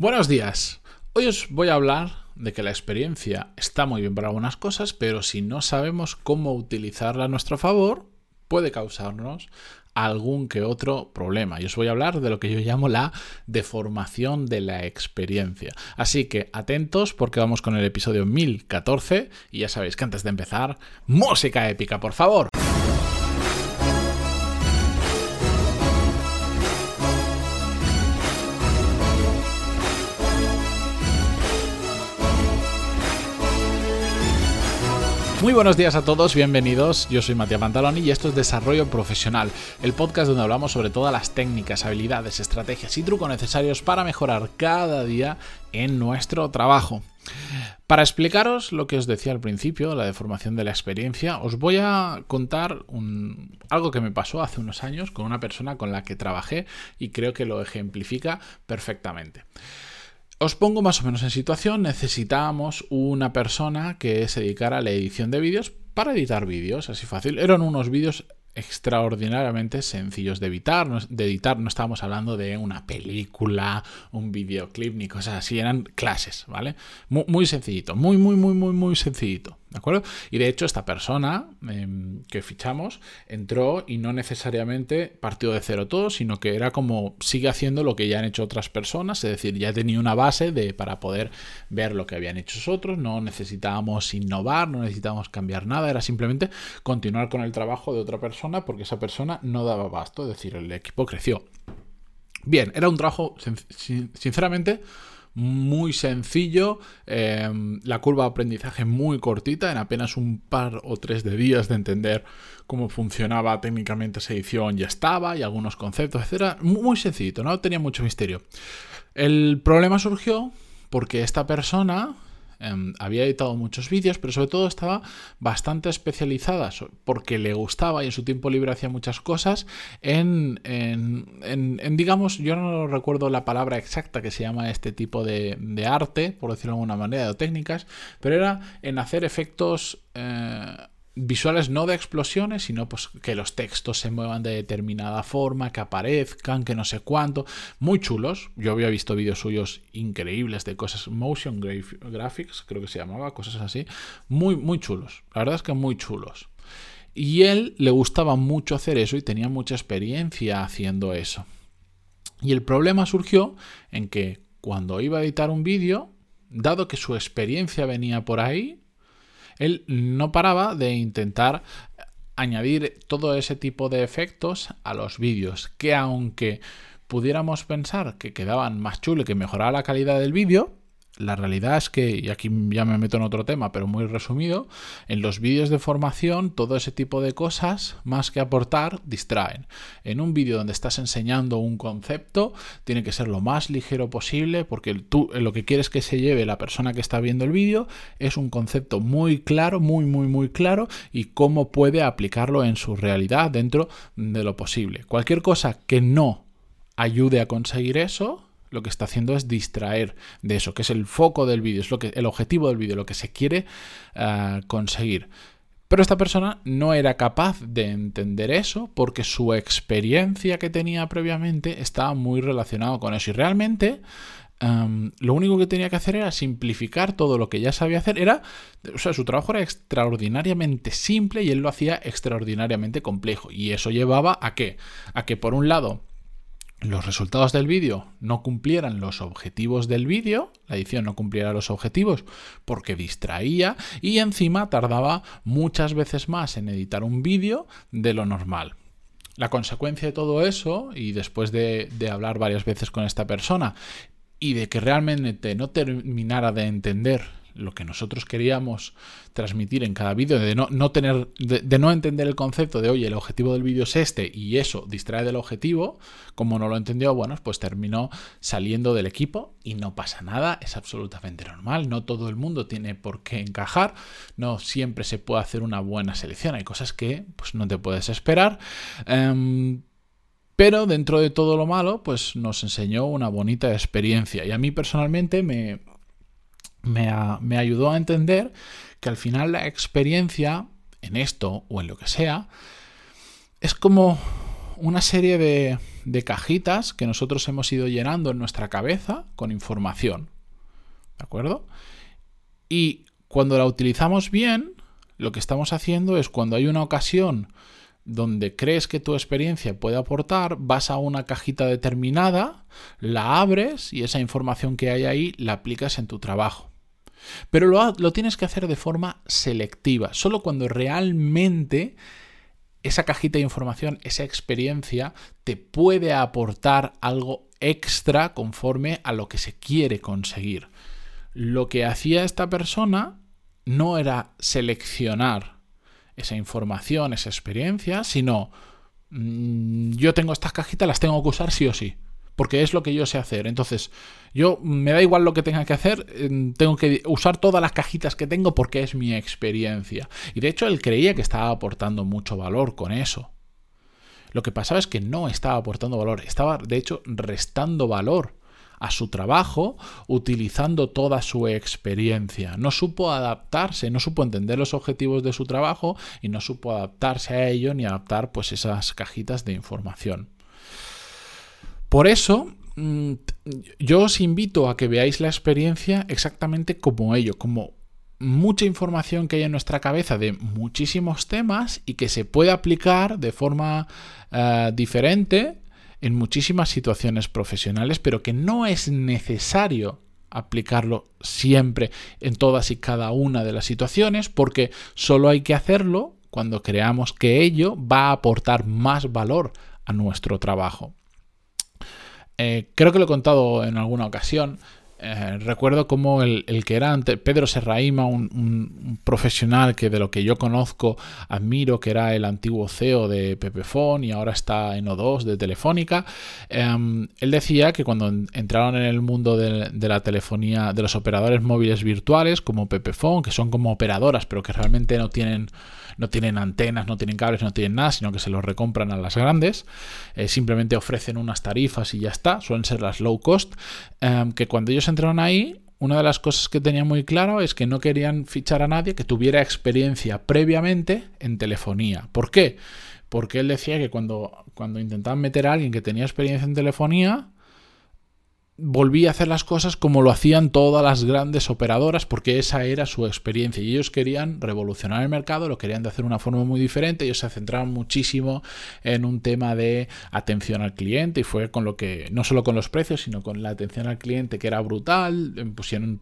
Buenos días. Hoy os voy a hablar de que la experiencia está muy bien para algunas cosas, pero si no sabemos cómo utilizarla a nuestro favor, puede causarnos algún que otro problema. Y os voy a hablar de lo que yo llamo la deformación de la experiencia. Así que atentos porque vamos con el episodio 1014 y ya sabéis que antes de empezar, música épica, por favor. Muy buenos días a todos, bienvenidos. Yo soy Matías Pantaloni y esto es Desarrollo Profesional, el podcast donde hablamos sobre todas las técnicas, habilidades, estrategias y trucos necesarios para mejorar cada día en nuestro trabajo. Para explicaros lo que os decía al principio, la deformación de la experiencia, os voy a contar algo que me pasó hace unos años con una persona con la que trabajé y creo que lo ejemplifica perfectamente. Os pongo más o menos en situación, necesitábamos una persona que se dedicara a la edición de vídeos para editar vídeos, así fácil. Eran unos vídeos extraordinariamente sencillos de editar. De editar no estábamos hablando de una película, un videoclip ni cosas así, eran clases, ¿vale? Muy, muy sencillito, muy, muy, muy, muy, muy sencillito. ¿De acuerdo? Y de hecho, esta persona em, que fichamos entró y no necesariamente partió de cero todo, sino que era como sigue haciendo lo que ya han hecho otras personas, es decir, ya tenía una base de, para poder ver lo que habían hecho otros, no necesitábamos innovar, no necesitábamos cambiar nada, era simplemente continuar con el trabajo de otra persona porque esa persona no daba basto, es decir, el equipo creció. Bien, era un trabajo, sinceramente, muy sencillo, em, la curva de aprendizaje muy cortita, en apenas un par o tres de días de entender cómo funcionaba técnicamente esa edición ya estaba y algunos conceptos, etcétera, muy sencillito, no tenía mucho misterio. El problema surgió porque esta persona Em, había editado muchos vídeos, pero sobre todo estaba bastante especializada porque le gustaba y en su tiempo libre hacía muchas cosas en, en, digamos, yo no recuerdo la palabra exacta que se llama este tipo de, de arte, por decirlo de alguna manera, o técnicas, pero era en hacer efectos... Eh, visuales no de explosiones, sino pues que los textos se muevan de determinada forma, que aparezcan, que no sé cuánto, muy chulos. Yo había visto vídeos suyos increíbles de cosas motion graphics, creo que se llamaba, cosas así, muy muy chulos. La verdad es que muy chulos. Y él le gustaba mucho hacer eso y tenía mucha experiencia haciendo eso. Y el problema surgió en que cuando iba a editar un vídeo, dado que su experiencia venía por ahí, él no paraba de intentar añadir todo ese tipo de efectos a los vídeos, que aunque pudiéramos pensar que quedaban más chulos y que mejoraba la calidad del vídeo, la realidad es que, y aquí ya me meto en otro tema, pero muy resumido, en los vídeos de formación todo ese tipo de cosas, más que aportar, distraen. En un vídeo donde estás enseñando un concepto, tiene que ser lo más ligero posible, porque tú lo que quieres que se lleve la persona que está viendo el vídeo es un concepto muy claro, muy, muy, muy claro, y cómo puede aplicarlo en su realidad dentro de lo posible. Cualquier cosa que no ayude a conseguir eso, lo que está haciendo es distraer de eso, que es el foco del vídeo, es lo que, el objetivo del vídeo, lo que se quiere eh, conseguir. Pero esta persona no era capaz de entender eso porque su experiencia que tenía previamente estaba muy relacionado con eso. Y realmente em, lo único que tenía que hacer era simplificar todo lo que ya sabía hacer. Era, o sea, su trabajo era extraordinariamente simple y él lo hacía extraordinariamente complejo. Y eso llevaba a qué? A que por un lado los resultados del vídeo no cumplieran los objetivos del vídeo, la edición no cumpliera los objetivos porque distraía y encima tardaba muchas veces más en editar un vídeo de lo normal. La consecuencia de todo eso, y después de, de hablar varias veces con esta persona, y de que realmente no terminara de entender lo que nosotros queríamos transmitir en cada vídeo, de no, no tener, de, no entender el concepto de, oye, el objetivo del vídeo es este y eso distrae del objetivo, como no lo entendió, bueno, pues terminó saliendo del equipo y no pasa nada, es absolutamente normal, no todo el mundo tiene por qué encajar, no siempre se puede hacer una buena selección, hay cosas que pues no te puedes esperar. Em, pero dentro de todo lo malo, pues nos enseñó una bonita experiencia. Y a mí personalmente me, me, ayudó a entender que al final la experiencia en esto o en lo que sea es como una serie de, cajitas que nosotros hemos ido llenando en nuestra cabeza con información. ¿De acuerdo? Y cuando la utilizamos bien, lo que estamos haciendo es cuando hay una ocasión donde crees que tu experiencia puede aportar, vas a una cajita determinada, la abres y esa información que hay ahí la aplicas en tu trabajo. Pero lo, lo, tienes que hacer de forma selectiva, solo cuando realmente esa cajita de información, esa experiencia, te puede aportar algo extra conforme a lo que se quiere conseguir. Lo que hacía esta persona no era seleccionar esa información, esa experiencia, sino mm, yo tengo estas cajitas, las tengo que usar sí o sí, porque es lo que yo sé hacer. Entonces, yo me da igual lo que tenga que hacer, tengo que usar todas las cajitas que tengo porque es mi experiencia. Y de hecho, él creía que estaba aportando mucho valor con eso. Lo que pasaba es que no estaba aportando valor, estaba de hecho restando valor a su trabajo utilizando toda su experiencia. No supo adaptarse, no supo entender los objetivos de su trabajo y no supo adaptarse a ello ni adaptar pues esas cajitas de información. Por eso, mm, yo os invito a que veáis la experiencia exactamente como ello, como mucha información que hay en nuestra cabeza de muchísimos temas y que se puede aplicar de forma eh, diferente en muchísimas situaciones profesionales, pero que no es necesario aplicarlo siempre en todas y cada una de las situaciones, porque solo hay que hacerlo cuando creamos que ello va a aportar más valor a nuestro trabajo. Eh, creo que lo he contado en alguna ocasión, eh, recuerdo como el, que era ante Pedro Serraima, un, profesional que de lo que yo conozco admiro, que era el antiguo CEO de Pepefon y ahora está en O2 de Telefónica, em, él decía que cuando entraron en el mundo de, de, la telefonía, de los operadores móviles virtuales como Pepefon, que son como operadoras pero que realmente no tienen no tienen antenas, no tienen cables, no tienen nada, sino que se los recompran a las grandes. Eh, simplemente ofrecen unas tarifas y ya está. Suelen ser las low cost. Em, que cuando ellos entraron ahí, una de las cosas que tenían muy claro es que no querían fichar a nadie que tuviera experiencia previamente en telefonía. ¿Por qué? Porque él decía que cuando, cuando intentaban meter a alguien que tenía experiencia en telefonía, volví a hacer las cosas como lo hacían todas las grandes operadoras porque esa era su experiencia. Y ellos querían revolucionar el mercado, lo querían de hacer de una forma muy diferente, ellos se centraron muchísimo en un tema de atención al cliente y fue con lo que, no solo con los precios, sino con la atención al cliente que era brutal, pusieron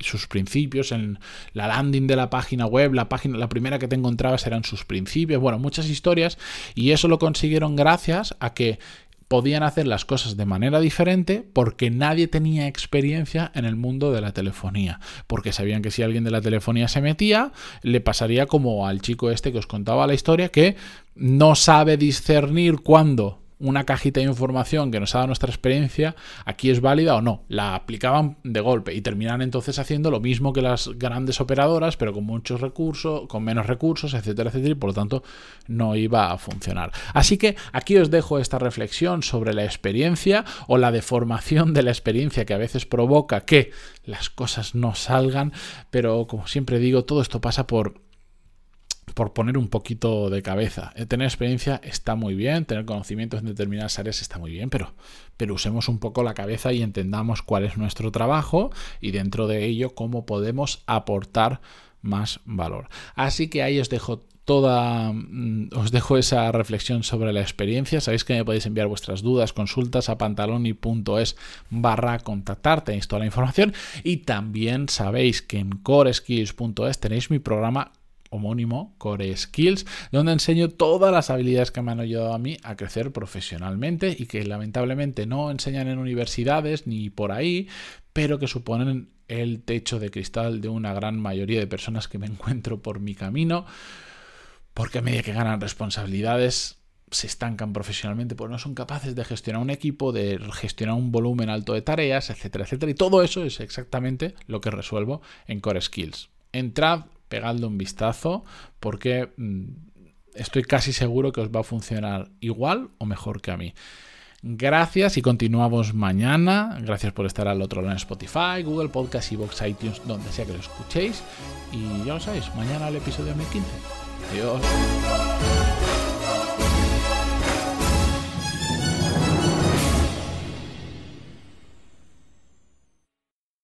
sus principios en la landing de la página web, la página, la primera que te encontrabas eran sus principios, bueno, muchas historias y eso lo consiguieron gracias a que podían hacer las cosas de manera diferente porque nadie tenía experiencia en el mundo de la telefonía, porque sabían que si alguien de la telefonía se metía, le pasaría como al chico este que os contaba la historia, que no sabe discernir cuándo una cajita de información que nos ha dado nuestra experiencia, aquí es válida o no. La aplicaban de golpe y terminan entonces haciendo lo mismo que las grandes operadoras, pero con muchos recursos, con menos recursos, etcétera, etcétera, y por lo tanto no iba a funcionar. Así que aquí os dejo esta reflexión sobre la experiencia o la deformación de la experiencia que a veces provoca que las cosas no salgan, pero como siempre digo, todo esto pasa por por poner un poquito de cabeza. Eh, tener experiencia está muy bien, tener conocimientos en determinadas áreas está muy bien, pero, pero usemos un poco la cabeza y entendamos cuál es nuestro trabajo y dentro de ello cómo podemos aportar más valor. Así que ahí os dejo toda mm, os dejo esa reflexión sobre la experiencia. Sabéis que me podéis enviar vuestras dudas, consultas a pantaloni.es barra contactar, tenéis toda la información y también sabéis que en coreskills.es tenéis mi programa homónimo, Core Skills, donde enseño todas las habilidades que me han ayudado a mí a crecer profesionalmente y que lamentablemente no enseñan en universidades ni por ahí, pero que suponen el techo de cristal de una gran mayoría de personas que me encuentro por mi camino, porque a medida que ganan responsabilidades se estancan profesionalmente porque no son capaces de gestionar un equipo, de gestionar un volumen alto de tareas, etcétera, etcétera. Y todo eso es exactamente lo que resuelvo en Core Skills. Entrad pegadle un vistazo porque mm, estoy casi seguro que os va a funcionar igual o mejor que a mí. Gracias y continuamos mañana. Gracias por estar al otro lado en Spotify, Google Podcast, Vox iTunes, donde sea que lo escuchéis. Y ya lo sabéis, mañana el episodio 1015. Adiós.